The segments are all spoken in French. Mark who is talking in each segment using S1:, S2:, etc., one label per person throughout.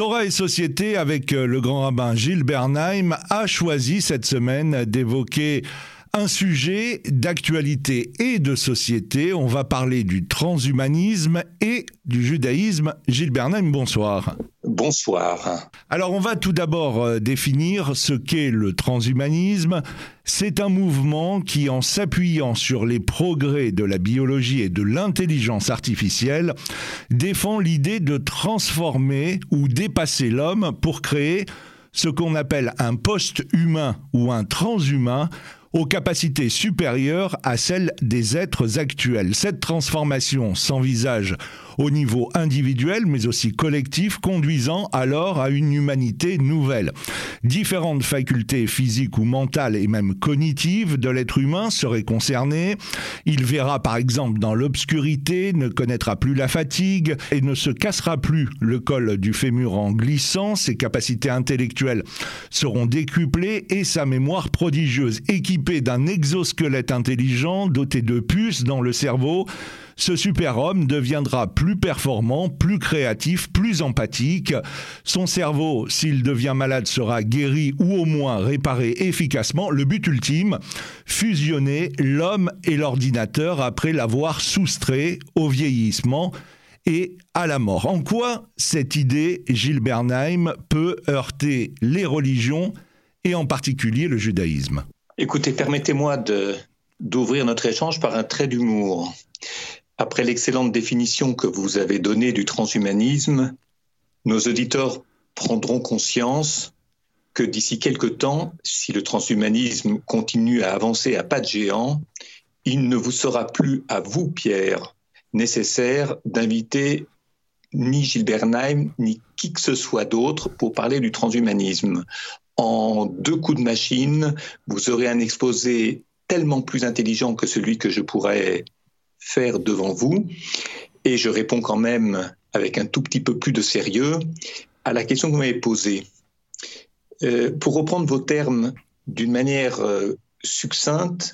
S1: Torah et Société, avec euh, le grand rabbin Gilles Bernheim, a choisi cette semaine d'évoquer un sujet d'actualité et de société. On va parler du transhumanisme et du judaïsme. Gilles Bernheim, bonsoir.
S2: Bonsoir.
S1: Alors on va tout d'abord euh, définir ce qu'est le transhumanisme. C'est un mouvement qui, en s'appuyant sur les progrès de la biologie et de l'intelligence artificielle, défend l'idée de transformer ou dépasser l'homme pour créer ce qu'on appelle un post-humain ou un transhumain aux capacités supérieures à celles des êtres actuels. Cette transformation s'envisage au niveau individuel mais aussi collectif, conduisant alors à une humanité nouvelle. Différentes facultés physiques ou mentales et même cognitives de l'être humain seraient concernées. Il verra par exemple dans l'obscurité, ne connaîtra plus la fatigue et ne se cassera plus le col du fémur en glissant. Ses capacités intellectuelles seront décuplées et sa mémoire prodigieuse, équipée d'un exosquelette intelligent doté de puces dans le cerveau, ce super-homme deviendra plus performant, plus créatif, plus empathique. Son cerveau, s'il devient malade, sera guéri ou au moins réparé efficacement. Le but ultime, fusionner l'homme et l'ordinateur après l'avoir soustrait au vieillissement et à la mort. En quoi cette idée, Gilles Bernheim, peut heurter les religions et en particulier le judaïsme?
S2: Écoutez, permettez-moi d'ouvrir notre échange par un trait d'humour. Après l'excellente définition que vous avez donnée du transhumanisme, nos auditeurs prendront conscience que d'ici quelque temps, si le transhumanisme continue à avancer à pas de géant, il ne vous sera plus à vous, Pierre, nécessaire d'inviter ni Gilles Bernheim, ni qui que ce soit d'autre pour parler du transhumanisme. En deux coups de machine, vous aurez un exposé tellement plus intelligent que celui que je pourrais faire devant vous. Et je réponds quand même avec un tout petit peu plus de sérieux à la question que vous m'avez posée. Euh, pour reprendre vos termes d'une manière euh, succincte,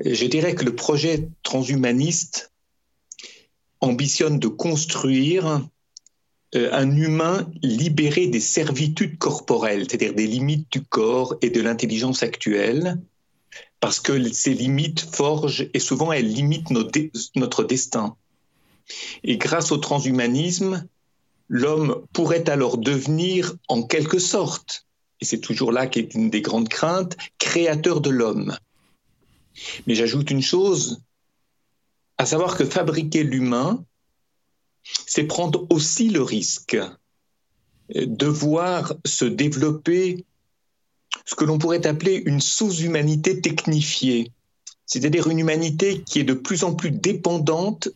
S2: je dirais que le projet transhumaniste ambitionne de construire euh, un humain libéré des servitudes corporelles, c'est-à-dire des limites du corps et de l'intelligence actuelle, parce que ces limites forgent et souvent elles limitent notre destin. Et grâce au transhumanisme, l'homme pourrait alors devenir en quelque sorte, et c'est toujours là qu'est une des grandes craintes, créateur de l'homme. Mais j'ajoute une chose, à savoir que fabriquer l'humain, c'est prendre aussi le risque de voir se développer ce que l'on pourrait appeler une sous-humanité technifiée, c'est-à-dire une humanité qui est de plus en plus dépendante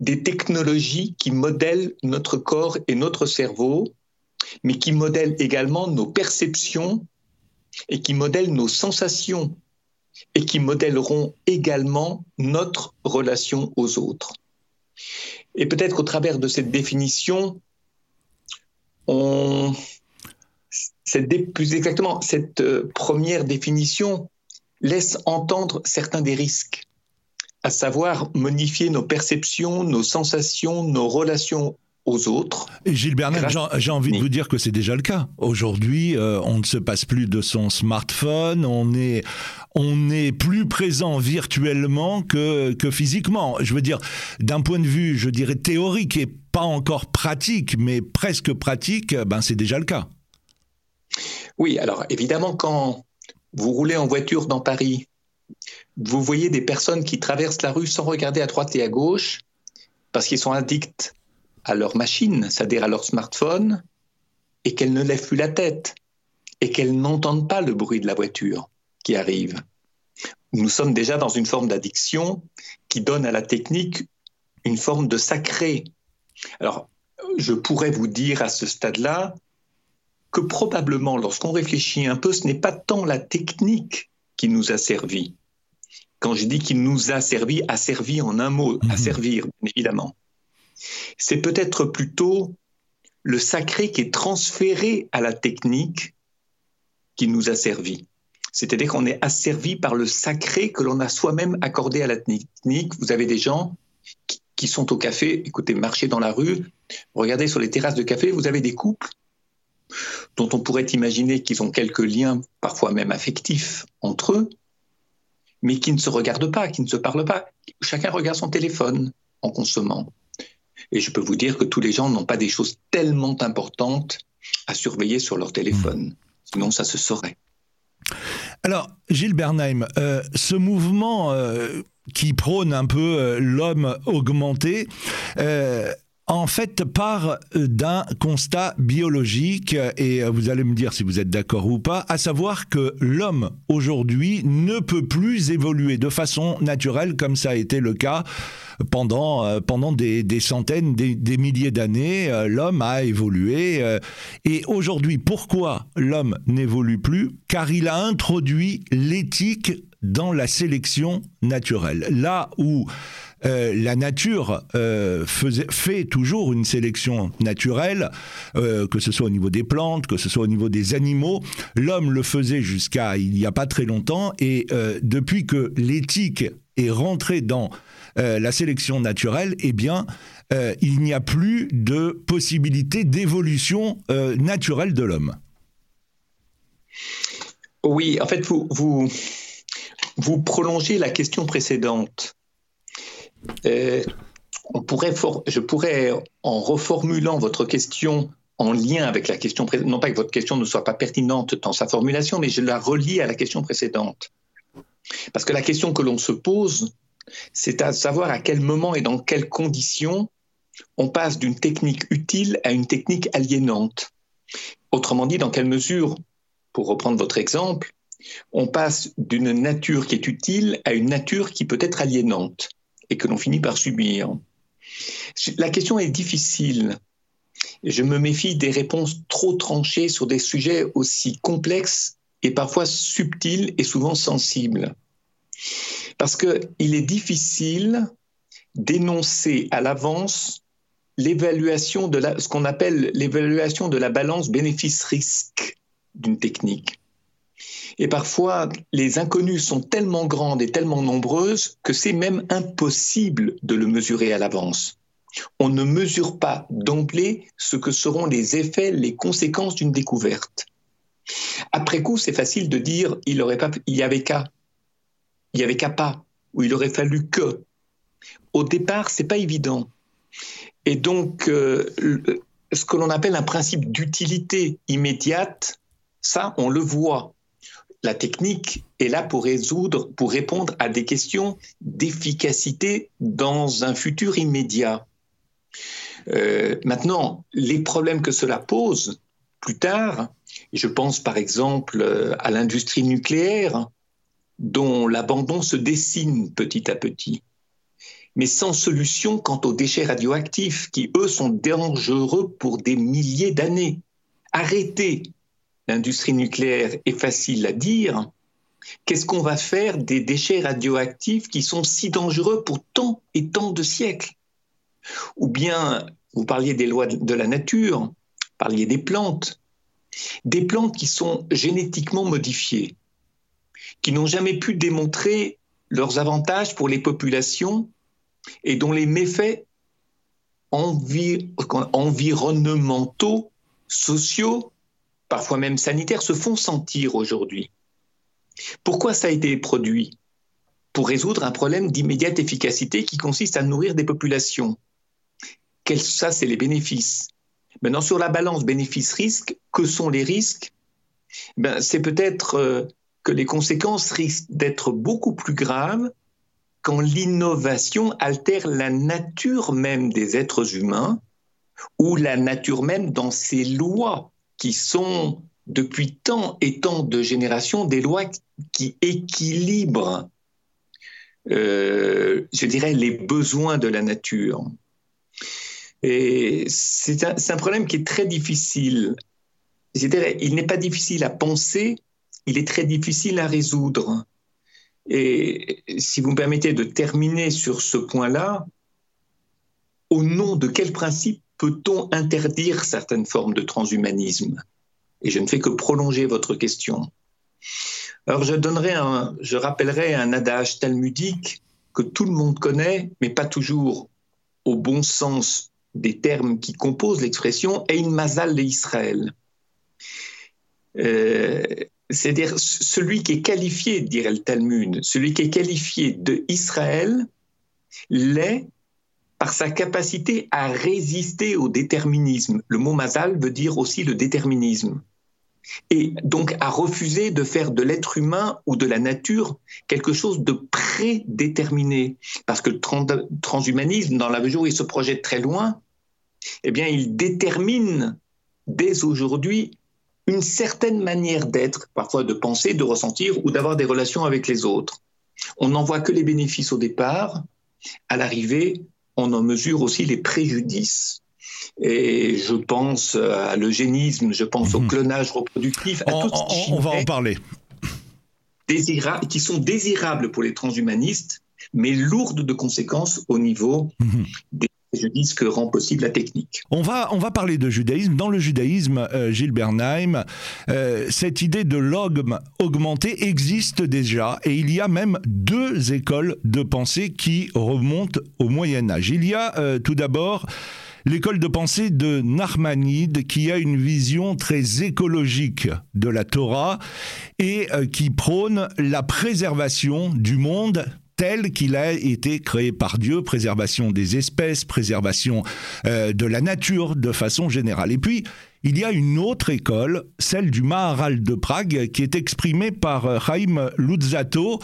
S2: des technologies qui modèlent notre corps et notre cerveau, mais qui modèlent également nos perceptions et qui modèlent nos sensations et qui modèleront également notre relation aux autres. Et peut-être qu'au travers de cette définition, on, plus exactement, cette euh, première définition laisse entendre certains des risques, à savoir modifier nos perceptions, nos sensations, nos relations aux autres.
S1: Et Gilles Bernard, j'ai envie de vous dire que c'est déjà le cas. Aujourd'hui, euh, on ne se passe plus de son smartphone, on est, on est plus présent virtuellement que, que physiquement. Je veux dire, d'un point de vue, je dirais, théorique et pas encore pratique, mais presque pratique, ben c'est déjà le cas.
S2: Oui, alors évidemment, quand vous roulez en voiture dans Paris, vous voyez des personnes qui traversent la rue sans regarder à droite et à gauche parce qu'ils sont addicts à leur machine, c'est-à-dire à leur smartphone, et qu'elles ne lèvent plus la tête et qu'elles n'entendent pas le bruit de la voiture qui arrive. Nous sommes déjà dans une forme d'addiction qui donne à la technique une forme de sacré. Alors, je pourrais vous dire à ce stade-là que probablement, lorsqu'on réfléchit un peu, ce n'est pas tant la technique qui nous a servi. Quand je dis qu'il nous a servi, a servi en un mot, à mhm. servir, évidemment. C'est peut-être plutôt le sacré qui est transféré à la technique qui nous a servi. C'est-à-dire qu'on est asservi par le sacré que l'on a soi-même accordé à la technique. Vous avez des gens qui, qui sont au café, écoutez, marchez dans la rue, regardez sur les terrasses de café, vous avez des couples dont on pourrait imaginer qu'ils ont quelques liens, parfois même affectifs, entre eux, mais qui ne se regardent pas, qui ne se parlent pas. Chacun regarde son téléphone en consommant. Et je peux vous dire que tous les gens n'ont pas des choses tellement importantes à surveiller sur leur téléphone. Sinon, ça se saurait.
S1: Alors, Gilles Bernheim, euh, ce mouvement euh, qui prône un peu euh, l'homme augmenté, en fait part d'un constat biologique, et vous allez me dire si vous êtes d'accord ou pas, à savoir que l'homme aujourd'hui ne peut plus évoluer de façon naturelle comme ça a été le cas pendant, euh, pendant des, centaines, des, milliers d'années. Euh, l'homme a évolué. Euh, et aujourd'hui, pourquoi l'homme n'évolue plus? Car il a introduit l'éthique dans la sélection naturelle. Là où la nature fait toujours une sélection naturelle, que ce soit au niveau des plantes, que ce soit au niveau des animaux. L'homme le faisait jusqu'à il n'y a pas très longtemps, et depuis que l'éthique est rentrée dans euh, la sélection naturelle, eh bien, euh, il n'y a plus de possibilité d'évolution euh, naturelle de l'homme.
S2: Oui, en fait, vous prolongez la question précédente. On pourrait je pourrais, en reformulant votre question en lien avec la question précédente, non pas que votre question ne soit pas pertinente dans sa formulation, mais je la relie à la question précédente. Parce que la question que l'on se pose, c'est à savoir à quel moment et dans quelles conditions on passe d'une technique utile à une technique aliénante. Autrement dit, dans quelle mesure, pour reprendre votre exemple, on passe d'une nature qui est utile à une nature qui peut être aliénante et que l'on finit par subir. La question est difficile. Je me méfie des réponses trop tranchées sur des sujets aussi complexes et parfois subtils et souvent sensibles. Parce qu'il est difficile d'énoncer à l'avance l'évaluation de ce qu'on appelle l'évaluation de la balance bénéfice-risque d'une technique. Et parfois, les inconnues sont tellement grandes et tellement nombreuses que c'est même impossible de le mesurer à l'avance. On ne mesure pas d'emblée ce que seront les effets, les conséquences d'une découverte. Après coup, c'est facile de dire il aurait pas, y avait qu'à il n'y avait qu'à pas, ou il aurait fallu que. Au départ, c'est pas évident. Et donc, euh, ce que l'on appelle un principe d'utilité immédiate, ça, on le voit. La technique est là pour résoudre, pour répondre à des questions d'efficacité dans un futur immédiat. Euh, maintenant, les problèmes que cela pose plus tard, je pense par exemple à l'industrie nucléaire, dont l'abandon se dessine petit à petit, mais sans solution quant aux déchets radioactifs qui, eux, sont dangereux pour des milliers d'années. Arrêter l'industrie nucléaire est facile à dire. Qu'est-ce qu'on va faire des déchets radioactifs qui sont si dangereux pour tant et tant de siècles? Ou bien, vous parliez des lois de la nature, parliez des plantes, des plantes qui sont génétiquement modifiées qui n'ont jamais pu démontrer leurs avantages pour les populations et dont les méfaits environnementaux, sociaux, parfois même sanitaires, se font sentir aujourd'hui. Pourquoi ça a été produit? Pour résoudre un problème d'immédiate efficacité qui consiste à nourrir des populations. Ça, c'est les bénéfices? Maintenant, sur la balance bénéfice-risque, que sont les risques? Ben, C'est peut-être euh, que les conséquences risquent d'être beaucoup plus graves quand l'innovation altère la nature même des êtres humains ou la nature même dans ses lois qui sont depuis tant et tant de générations des lois qui équilibrent, euh, je dirais, les besoins de la nature. Et c'est un, problème qui est très difficile. Il n'est pas difficile à penser, il est très difficile à résoudre. Et si vous me permettez de terminer sur ce point-là, au nom de quel principe peut-on interdire certaines formes de transhumanisme? Et je ne fais que prolonger votre question. Alors je donnerai un, je rappellerai un adage talmudique que tout le monde connaît, mais pas toujours au bon sens des termes qui composent l'expression Ein Mazal le Israël. Euh, c'est-à-dire celui qui est qualifié, dirait le Talmud, celui qui est qualifié de Israël l'est par sa capacité à résister au déterminisme. Le mot mazal veut dire aussi le déterminisme. Et donc à refuser de faire de l'être humain ou de la nature quelque chose de prédéterminé. Parce que le transhumanisme, dans la mesure où il se projette très loin, eh bien, il détermine dès aujourd'hui une certaine manière d'être, parfois de penser, de ressentir ou d'avoir des relations avec les autres. On n'en voit que les bénéfices au départ. À l'arrivée, on en mesure aussi les préjudices. Et je pense à l'eugénisme, je pense au mhm. clonage reproductif, à
S1: on, on va en parler.
S2: qui sont désirables pour les transhumanistes, mais lourdes de conséquences au niveau mhm. des dis que rend possible la technique.
S1: On va, on va parler de judaïsme. Dans le judaïsme, euh, Gilles euh, cette idée de logme augmenté existe déjà et il y a même deux écoles de pensée qui remontent au Moyen Âge. Il y a euh, tout d'abord l'école de pensée de Nachmanide qui a une vision très écologique de la Torah et qui prône la préservation du monde tel qu'il a été créé par Dieu, préservation des espèces, préservation euh, de la nature de façon générale. Et puis, il y a une autre école, celle du Maharal de Prague, qui est exprimée par euh, Chaim Luzzatto,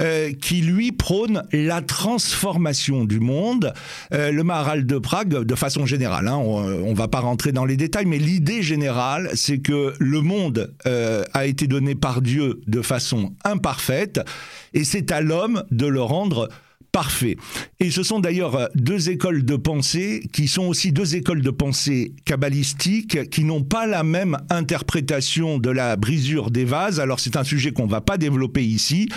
S1: euh, qui lui prône la transformation du monde. le Maharal de Prague, de façon générale, hein, on ne va pas rentrer dans les détails, mais l'idée générale, c'est que le monde a été donné par Dieu de façon imparfaite et c'est à l'homme de le rendre parfait. Et ce sont d'ailleurs euh, deux écoles de pensée qui sont aussi deux écoles de pensée kabbalistiques qui n'ont pas la même interprétation de la brisure des vases. Alors c'est un sujet qu'on va pas développer ici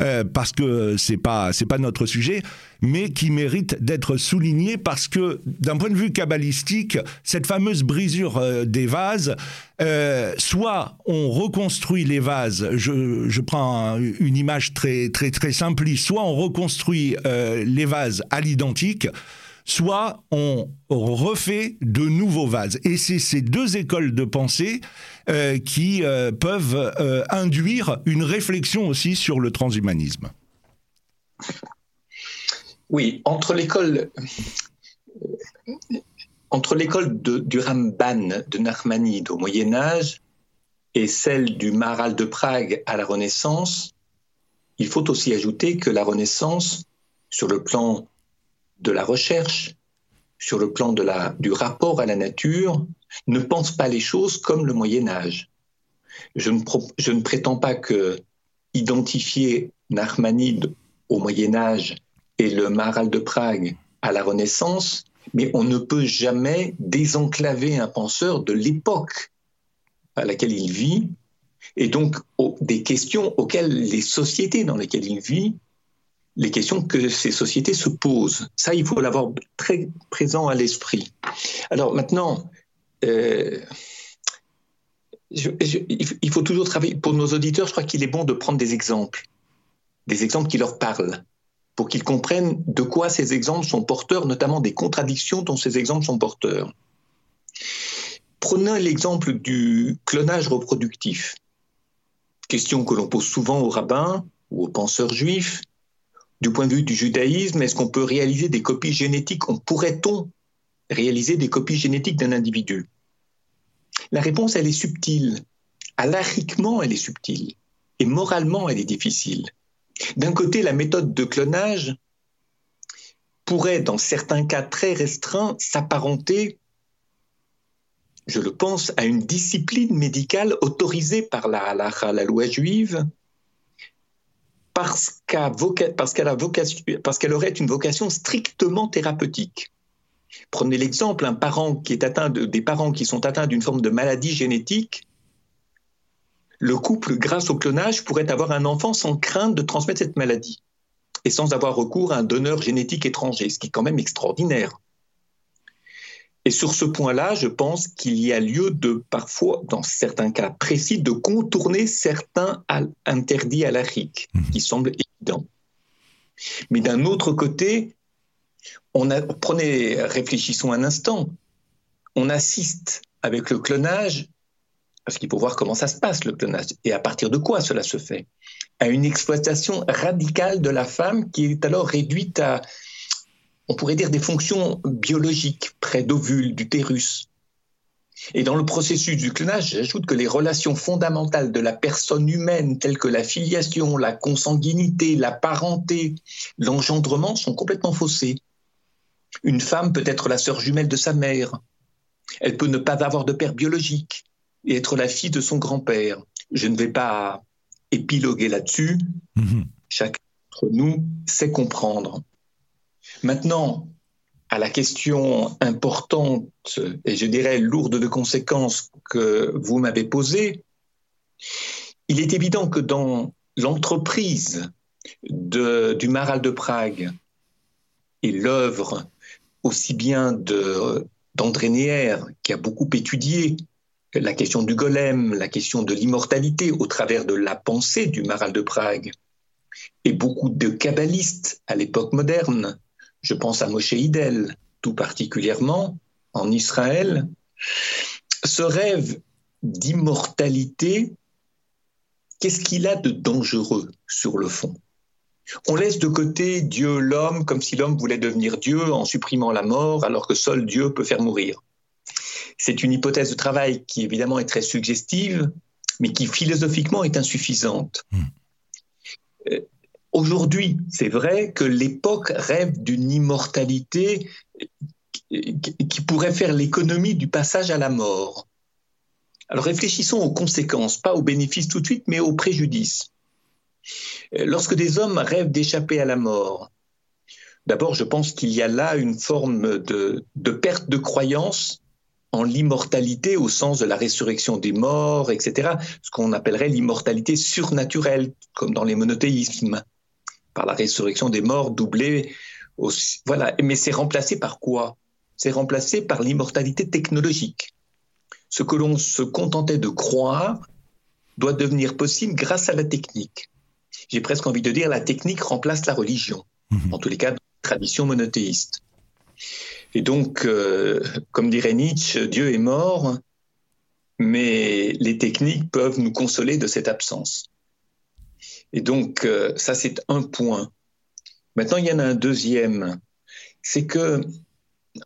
S1: euh, parce que c'est pas c'est pas notre sujet mais qui mérite d'être souligné parce que d'un point de vue kabbalistique, cette fameuse brisure euh, des vases, euh, soit on reconstruit les vases, je, je, prends une image très très très simpliste, soit on reconstruit euh, les vases à l'identique, soit on refait de nouveaux vases. Et c'est ces deux écoles de pensée qui peuvent induire une réflexion aussi sur le transhumanisme.
S2: Oui, entre l'école entre l'école du Ramban de Nachmanide au Moyen Âge et celle du Maral de Prague à la Renaissance, il faut aussi ajouter que la Renaissance, sur le plan de la recherche, sur le plan de la, du rapport à la nature, ne pense pas les choses comme le Moyen Âge. Je ne, je ne prétends pas que identifier Nachmanide au Moyen Âge et le Maral de Prague à la Renaissance, mais on ne peut jamais désenclaver un penseur de l'époque à laquelle il vit, et donc des questions auxquelles les sociétés dans lesquelles il vit, les questions que ces sociétés se posent. Ça, il faut l'avoir très présent à l'esprit. Alors maintenant, euh, il faut toujours travailler. Pour nos auditeurs, je crois qu'il est bon de prendre des exemples, des exemples qui leur parlent pour qu'ils comprennent de quoi ces exemples sont porteurs, notamment des contradictions dont ces exemples sont porteurs. Prenons l'exemple du clonage reproductif. Question que l'on pose souvent aux rabbins ou aux penseurs juifs. Du point de vue du judaïsme, est-ce qu'on peut réaliser des copies génétiques? On pourrait-on réaliser des copies génétiques d'un individu? La réponse, elle est subtile. Alariquement, elle est subtile. Et moralement, elle est difficile. D'un côté, la méthode de clonage pourrait, dans certains cas très restreints, s'apparenter, je le pense, à une discipline médicale autorisée par la loi juive, parce qu'elle aurait une vocation strictement thérapeutique. Prenez l'exemple, parent des parents qui sont atteints d'une forme de maladie génétique le couple, grâce au clonage, pourrait avoir un enfant sans crainte de transmettre cette maladie et sans avoir recours à un donneur génétique étranger, ce qui est quand même extraordinaire. Et sur ce point-là, je pense qu'il y a lieu de, parfois, dans certains cas précis, de contourner certains interdits à l'Afrique, mmh. qui semblent évidents. Mais d'un autre côté, on a, prenez, réfléchissons un instant, on assiste avec le clonage parce qu'il faut voir comment ça se passe le clonage et à partir de quoi cela se fait, à une exploitation radicale de la femme qui est alors réduite à, on pourrait dire, des fonctions biologiques près d'ovules, d'utérus. Et dans le processus du clonage, j'ajoute que les relations fondamentales de la personne humaine, telles que la filiation, la consanguinité, la parenté, l'engendrement, sont complètement faussées. Une femme peut être la sœur jumelle de sa mère. Elle peut ne pas avoir de père biologique et être la fille de son grand-père. Je ne vais pas épiloguer là-dessus. Mhm. Chacun d'entre nous sait comprendre. Maintenant, à la question importante et je dirais lourde de conséquences que vous m'avez posée, il est évident que dans l'entreprise du Maral de Prague et l'œuvre aussi bien d'André Neher, qui a beaucoup étudié la question du golem, la question de l'immortalité au travers de la pensée du Maral de Prague, et beaucoup de kabbalistes à l'époque moderne, je pense à Moshe Idel tout particulièrement en Israël, ce rêve d'immortalité, qu'est-ce qu'il a de dangereux sur le fond? On laisse de côté Dieu, l'homme, comme si l'homme voulait devenir Dieu en supprimant la mort, alors que seul Dieu peut faire mourir. C'est une hypothèse de travail qui évidemment est très suggestive, mais qui philosophiquement est insuffisante. Hmm. Euh, aujourd'hui, c'est vrai que l'époque rêve d'une immortalité qui pourrait faire l'économie du passage à la mort. Alors réfléchissons aux conséquences, pas aux bénéfices tout de suite, mais aux préjudices. Lorsque des hommes rêvent d'échapper à la mort, d'abord je pense qu'il y a là une forme de, de perte de croyance en l'immortalité au sens de la résurrection des morts, etc., ce qu'on appellerait l'immortalité surnaturelle, comme dans les monothéismes, par la résurrection des morts doublée. Voilà. Mais c'est remplacé par quoi? C'est remplacé par l'immortalité technologique. Ce que l'on se contentait de croire doit devenir possible grâce à la technique. J'ai presque envie de dire la technique remplace la religion, mhm. en tous les cas, tradition monothéiste. Et donc, euh, comme dirait Nietzsche, Dieu est mort, mais les techniques peuvent nous consoler de cette absence. Et donc, euh, ça, c'est un point. Maintenant, il y en a un deuxième. C'est que,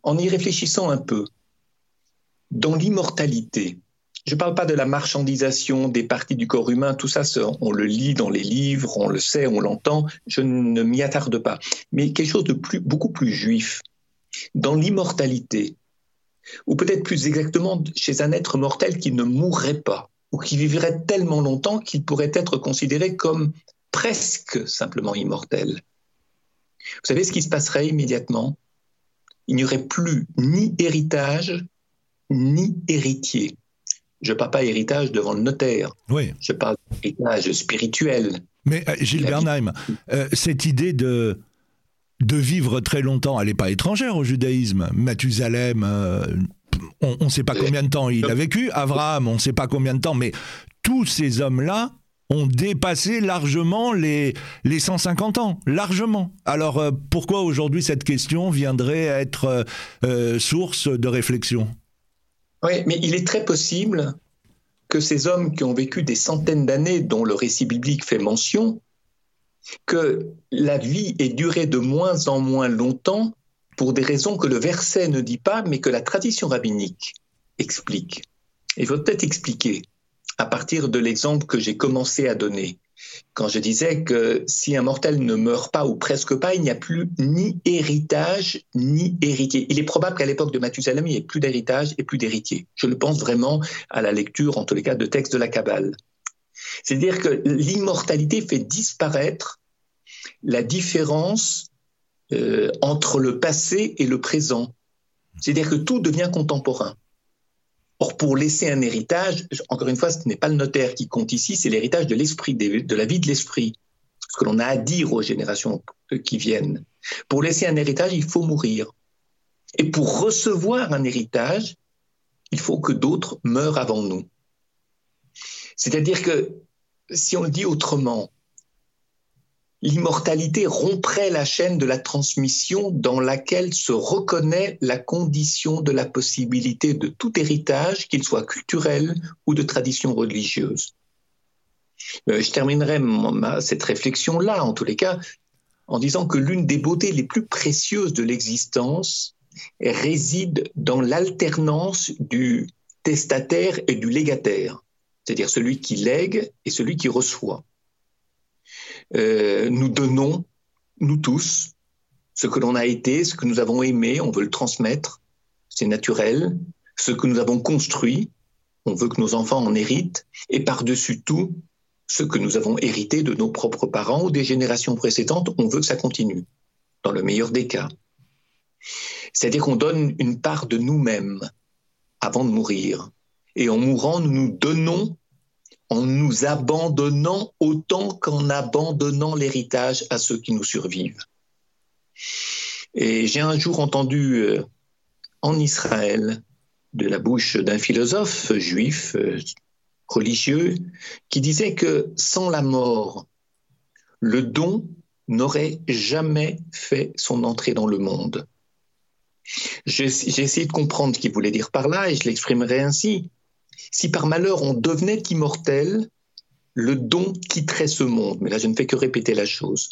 S2: en y réfléchissant un peu, dans l'immortalité, je ne parle pas de la marchandisation des parties du corps humain, tout ça, on le lit dans les livres, on le sait, on l'entend, je ne m'y attarde pas. Mais quelque chose de beaucoup plus juif, dans l'immortalité, ou peut-être plus exactement chez un être mortel qui ne mourrait pas, ou qui vivrait tellement longtemps qu'il pourrait être considéré comme presque simplement immortel. Vous savez ce qui se passerait immédiatement? Il n'y aurait plus ni héritage, ni héritier. Je ne parle pas héritage devant le notaire.
S1: Oui.
S2: Je parle d'héritage spirituel.
S1: Mais euh, Gilles Bernheim, euh, cette idée de de vivre très longtemps, elle n'est pas étrangère au judaïsme. Mathusalem, euh, on ne sait pas combien de temps il a vécu. Abraham, on ne sait pas combien de temps. Mais tous ces hommes-là ont dépassé largement les, les 150 ans, largement. Alors euh, pourquoi aujourd'hui cette question viendrait être euh, source de réflexion?
S2: Oui, mais il est très possible que ces hommes qui ont vécu des centaines d'années, dont le récit biblique fait mention, que la vie est durée de moins en moins longtemps pour des raisons que le verset ne dit pas, mais que la tradition rabbinique explique. Il faut peut-être expliquer à partir de l'exemple que j'ai commencé à donner, quand je disais que si un mortel ne meurt pas ou presque pas, il n'y a plus ni héritage ni héritier. Il est probable qu'à l'époque de Mathusalem, il n'y ait plus d'héritage et plus d'héritier. Je le pense vraiment à la lecture, en tous les cas, de textes de la Kabbale. C'est-à-dire que l'immortalité fait disparaître la différence euh, entre le passé et le présent. C'est-à-dire que tout devient contemporain. Or, pour laisser un héritage, encore une fois, ce n'est pas le notaire qui compte ici, c'est l'héritage de l'esprit, de la vie de l'esprit, ce que l'on a à dire aux générations qui viennent. Pour laisser un héritage, il faut mourir. Et pour recevoir un héritage, il faut que d'autres meurent avant nous. C'est-à-dire que, si on le dit autrement, l'immortalité romprait la chaîne de la transmission dans laquelle se reconnaît la condition de la possibilité de tout héritage, qu'il soit culturel ou de tradition religieuse. Euh, je terminerai cette réflexion-là, en tous les cas, en disant que l'une des beautés les plus précieuses de l'existence réside dans l'alternance du testataire et du légataire, c'est-à-dire celui qui lègue et celui qui reçoit. Euh, nous donnons, nous tous, ce que l'on a été, ce que nous avons aimé, on veut le transmettre, c'est naturel, ce que nous avons construit, on veut que nos enfants en héritent, et par-dessus tout, ce que nous avons hérité de nos propres parents ou des générations précédentes, on veut que ça continue, dans le meilleur des cas. C'est-à-dire qu'on donne une part de nous-mêmes avant de mourir. Et en mourant, nous nous donnons en nous abandonnant autant qu'en abandonnant l'héritage à ceux qui nous survivent. Et j'ai un jour entendu euh, en Israël, de la bouche d'un philosophe juif euh, religieux, qui disait que sans la mort, le don n'aurait jamais fait son entrée dans le monde. J'ai essayé de comprendre ce qu'il voulait dire par là et je l'exprimerai ainsi. Si par malheur on devenait immortel, le don quitterait ce monde. Mais là, je ne fais que répéter la chose.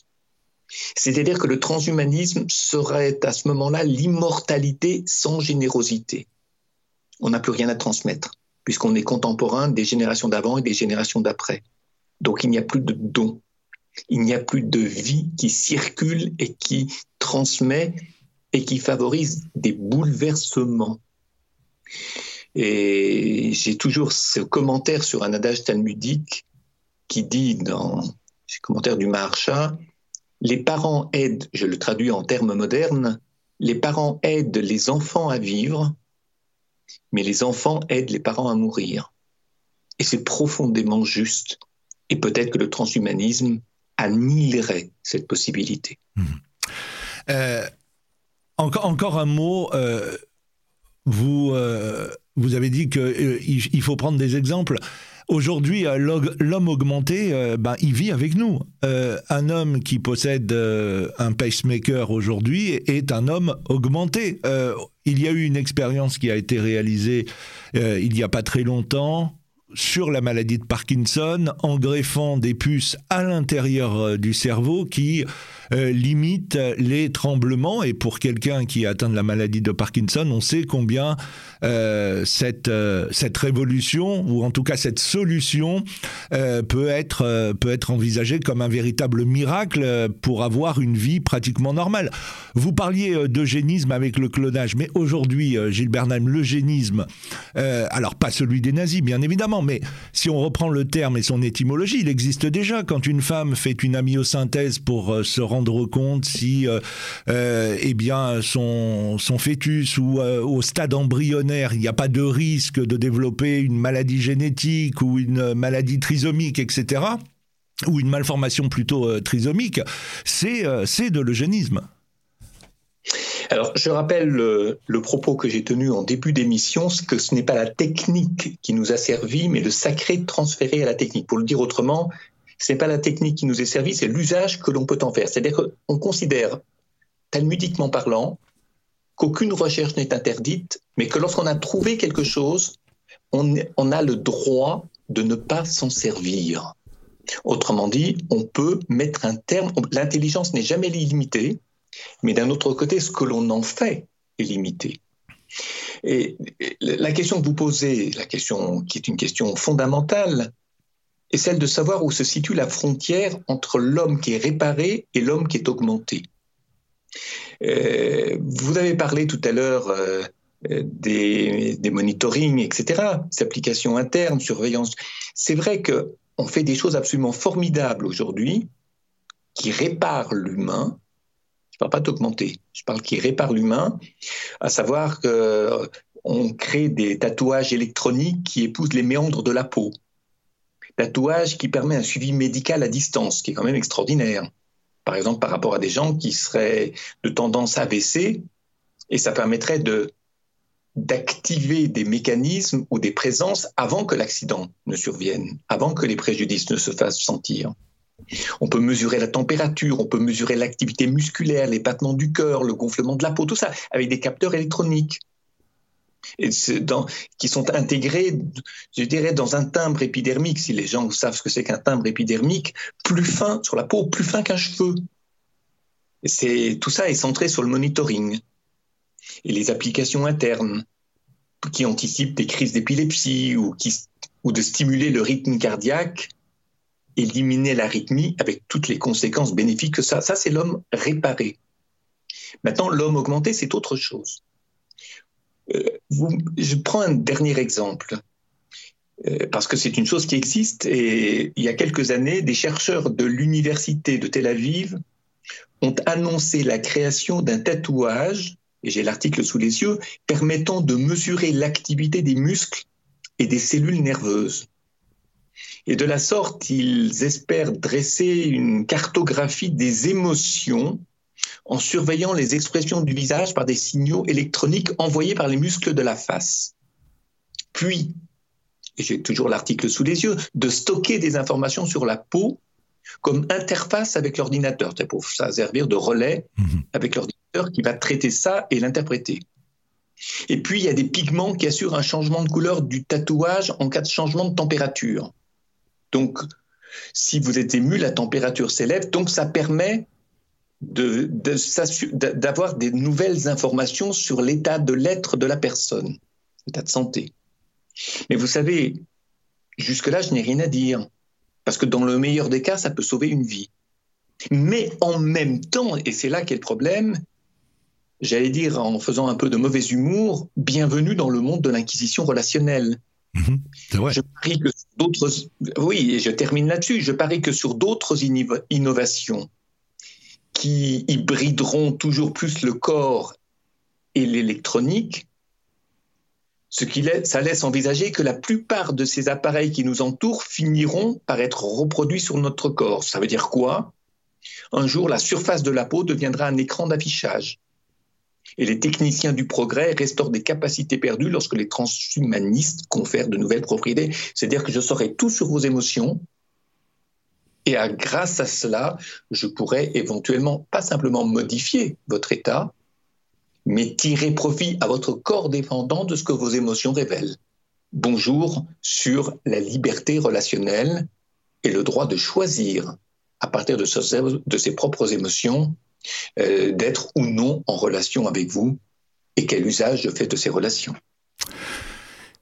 S2: C'est-à-dire que le transhumanisme serait à ce moment-là l'immortalité sans générosité. On n'a plus rien à transmettre, puisqu'on est contemporain des générations d'avant et des générations d'après. Donc il n'y a plus de don. Il n'y a plus de vie qui circule et qui transmet et qui favorise des bouleversements. Et j'ai toujours ce commentaire sur un adage talmudique qui dit dans ce commentaire du Maharsha, les parents aident, je le traduis en termes modernes, les parents aident les enfants à vivre, mais les enfants aident les parents à mourir. Et c'est profondément juste. Et peut-être que le transhumanisme annihilerait cette possibilité. Mmh.
S1: Euh, encore, encore un mot. Euh, vous, euh, vous avez dit qu'il euh, faut prendre des exemples. Aujourd'hui, euh, l'homme augmenté, ben, il vit avec nous. un homme qui possède un pacemaker aujourd'hui est un homme augmenté. il y a eu une expérience qui a été réalisée il n'y a pas très longtemps sur la maladie de Parkinson en greffant des puces à l'intérieur du cerveau qui euh, limite les tremblements. Et pour quelqu'un qui a atteint de la maladie de Parkinson, on sait combien euh, cette, euh, cette révolution, ou en tout cas cette solution, peut, être, peut être envisagée comme un véritable miracle pour avoir une vie pratiquement normale. Vous parliez d'eugénisme avec le clonage, mais aujourd'hui, Gilles Bernheim, l'eugénisme, alors pas celui des nazis, bien évidemment, mais si on reprend le terme et son étymologie, il existe déjà quand une femme fait une amyosynthèse pour se rendre compte si euh, euh, eh bien, son, son fœtus ou euh, au stade embryonnaire, il n'y a pas de risque de développer une maladie génétique ou une maladie trisomique, etc., ou une malformation plutôt trisomique, c'est de l'eugénisme.
S2: Alors, je rappelle le, le propos que j'ai tenu en début d'émission, que ce n'est pas la technique qui nous a servi, mais le sacré transféré à la technique. Pour le dire autrement, ce n'est pas la technique qui nous est servie, c'est l'usage que l'on peut en faire. C'est-à-dire qu'on considère, talmudiquement parlant, qu'aucune recherche n'est interdite, mais que lorsqu'on a trouvé quelque chose, on, a le droit de ne pas s'en servir. Autrement dit, on peut mettre un terme. L'intelligence n'est jamais limitée, mais d'un autre côté, ce que l'on en fait est limité. Et la question que vous posez, la question qui est une question fondamentale, est celle de savoir où se situe la frontière entre l'homme qui est réparé et l'homme qui est augmenté. Euh, vous avez parlé tout à l'heure euh, des, des monitoring, etc., des applications internes, surveillance. C'est vrai qu'on fait des choses absolument formidables aujourd'hui qui réparent l'humain. Je ne parle pas d'augmenter, je parle qui répare l'humain, à savoir qu'on crée des tatouages électroniques qui épousent les méandres de la peau tatouage qui permet un suivi médical à distance, qui est quand même extraordinaire. Par exemple, par rapport à des gens qui seraient de tendance AVC, et ça permettrait de d'activer des mécanismes ou des présences avant que l'accident ne survienne, avant que les préjudices ne se fassent sentir. On peut mesurer la température, on peut mesurer l'activité musculaire, les battements du cœur, le gonflement de la peau, tout ça, avec des capteurs électroniques. Qui sont intégrés, je dirais, dans un timbre épidermique, si les gens savent ce que c'est qu'un timbre épidermique, plus fin sur la peau, plus fin qu'un cheveu. Tout ça est centré sur le monitoring et les applications internes qui anticipent des crises d'épilepsie ou, ou de stimuler le rythme cardiaque éliminer l'arythmie avec toutes les conséquences bénéfiques que ça. Ça, c'est l'homme réparé. Maintenant, l'homme augmenté, c'est autre chose. Euh, je prends un dernier exemple, euh, parce que c'est une chose qui existe, et il y a quelques années, des chercheurs de l'université de Tel Aviv ont annoncé la création d'un tatouage, et j'ai l'article sous les yeux, permettant de mesurer l'activité des muscles et des cellules nerveuses. Et de la sorte, ils espèrent dresser une cartographie des émotions en surveillant les expressions du visage par des signaux électroniques envoyés par les muscles de la face. Puis, et j'ai toujours l'article sous les yeux, de stocker des informations sur la peau comme interface avec l'ordinateur. C'est pour ça servir de relais mhm. avec l'ordinateur qui va traiter ça et l'interpréter. Et puis, il y a des pigments qui assurent un changement de couleur du tatouage en cas de changement de température. Donc, si vous êtes ému, la température s'élève. Donc, ça permet d'avoir des nouvelles informations sur l'état de l'être de la personne, l'état de santé. Mais vous savez, jusque-là, je n'ai rien à dire. Parce que dans le meilleur des cas, ça peut sauver une vie. Mais en même temps, et c'est là qu'est le problème, j'allais dire en faisant un peu de mauvais humour, bienvenue dans le monde de l'inquisition relationnelle. Mhm. Je parie que d'autres, oui, et je termine là-dessus. Je parie que sur d'autres innovations qui hybrideront toujours plus le corps et l'électronique, ce qui laisse, ça laisse envisager que la plupart de ces appareils qui nous entourent finiront par être reproduits sur notre corps. Ça veut dire quoi? Un jour, la surface de la peau deviendra un écran d'affichage. Et les techniciens du progrès restaurent des capacités perdues lorsque les transhumanistes confèrent de nouvelles propriétés. C'est-à-dire que je saurai tout sur vos émotions. Et grâce à cela, je pourrais éventuellement pas simplement modifier votre état, mais tirer profit à votre corps dépendant de ce que vos émotions révèlent. Bonjour sur la liberté relationnelle et le droit de choisir à partir de, ses propres émotions euh, d'être ou non en relation avec vous et quel usage je fais de ces relations.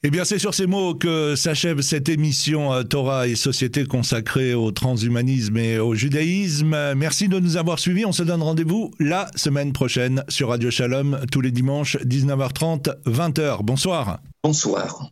S1: Eh bien, c'est sur ces mots que s'achève cette émission Torah et Société consacrée au transhumanisme et au judaïsme. Merci de nous avoir suivis. On se donne rendez-vous la semaine prochaine sur Radio Shalom, tous les dimanches, 19h30, 20h. Bonsoir.
S2: Bonsoir.